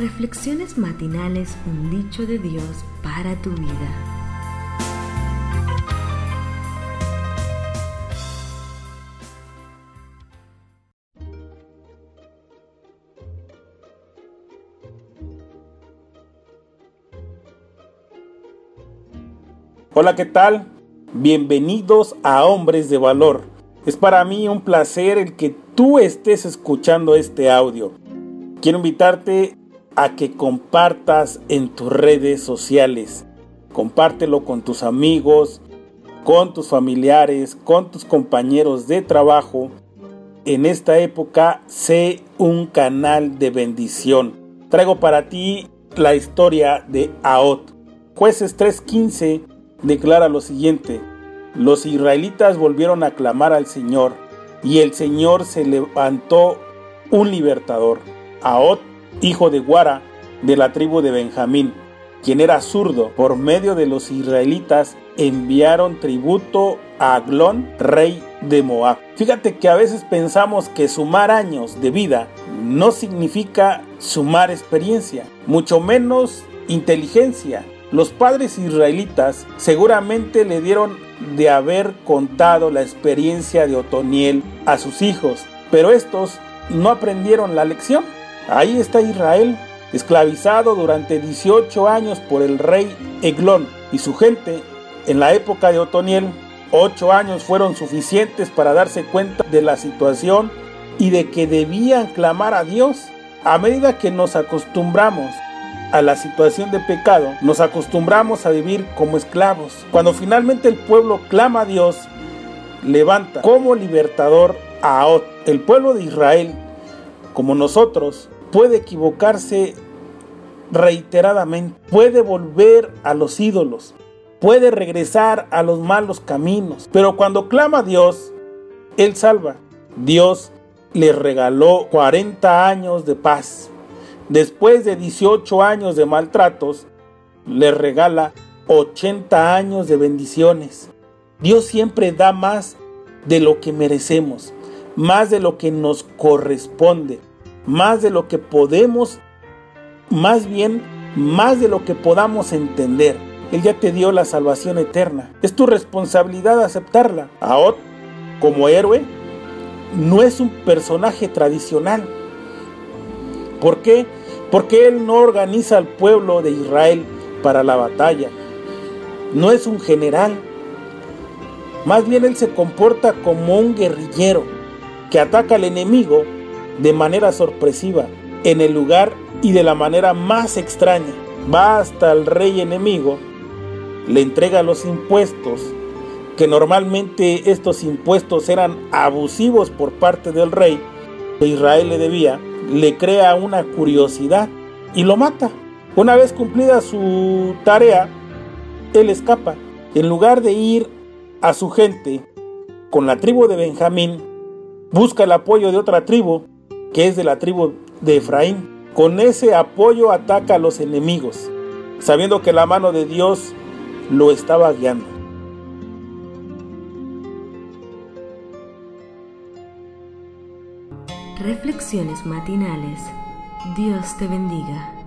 Reflexiones matinales, un dicho de Dios para tu vida. Hola, ¿qué tal? Bienvenidos a Hombres de Valor. Es para mí un placer el que tú estés escuchando este audio. Quiero invitarte a que compartas en tus redes sociales. Compártelo con tus amigos, con tus familiares, con tus compañeros de trabajo. En esta época, sé un canal de bendición. Traigo para ti la historia de Aot. Jueces 3:15 declara lo siguiente. Los israelitas volvieron a clamar al Señor y el Señor se levantó un libertador. Aot hijo de Guara, de la tribu de Benjamín, quien era zurdo, por medio de los israelitas enviaron tributo a Aglón, rey de Moab. Fíjate que a veces pensamos que sumar años de vida no significa sumar experiencia, mucho menos inteligencia. Los padres israelitas seguramente le dieron de haber contado la experiencia de Otoniel a sus hijos, pero estos no aprendieron la lección. Ahí está Israel, esclavizado durante 18 años por el rey Eglón y su gente. En la época de Otoniel, ocho años fueron suficientes para darse cuenta de la situación y de que debían clamar a Dios. A medida que nos acostumbramos a la situación de pecado, nos acostumbramos a vivir como esclavos. Cuando finalmente el pueblo clama a Dios, levanta como libertador a Ot. El pueblo de Israel, como nosotros, puede equivocarse reiteradamente, puede volver a los ídolos, puede regresar a los malos caminos, pero cuando clama a Dios, Él salva. Dios le regaló 40 años de paz. Después de 18 años de maltratos, le regala 80 años de bendiciones. Dios siempre da más de lo que merecemos, más de lo que nos corresponde más de lo que podemos, más bien, más de lo que podamos entender. Él ya te dio la salvación eterna. Es tu responsabilidad aceptarla. Aot, como héroe, no es un personaje tradicional. ¿Por qué? Porque él no organiza al pueblo de Israel para la batalla. No es un general. Más bien él se comporta como un guerrillero que ataca al enemigo de manera sorpresiva, en el lugar y de la manera más extraña. Va hasta el rey enemigo, le entrega los impuestos, que normalmente estos impuestos eran abusivos por parte del rey que Israel le debía, le crea una curiosidad y lo mata. Una vez cumplida su tarea, él escapa. En lugar de ir a su gente con la tribu de Benjamín, busca el apoyo de otra tribu que es de la tribu de Efraín. Con ese apoyo ataca a los enemigos, sabiendo que la mano de Dios lo estaba guiando. Reflexiones matinales. Dios te bendiga.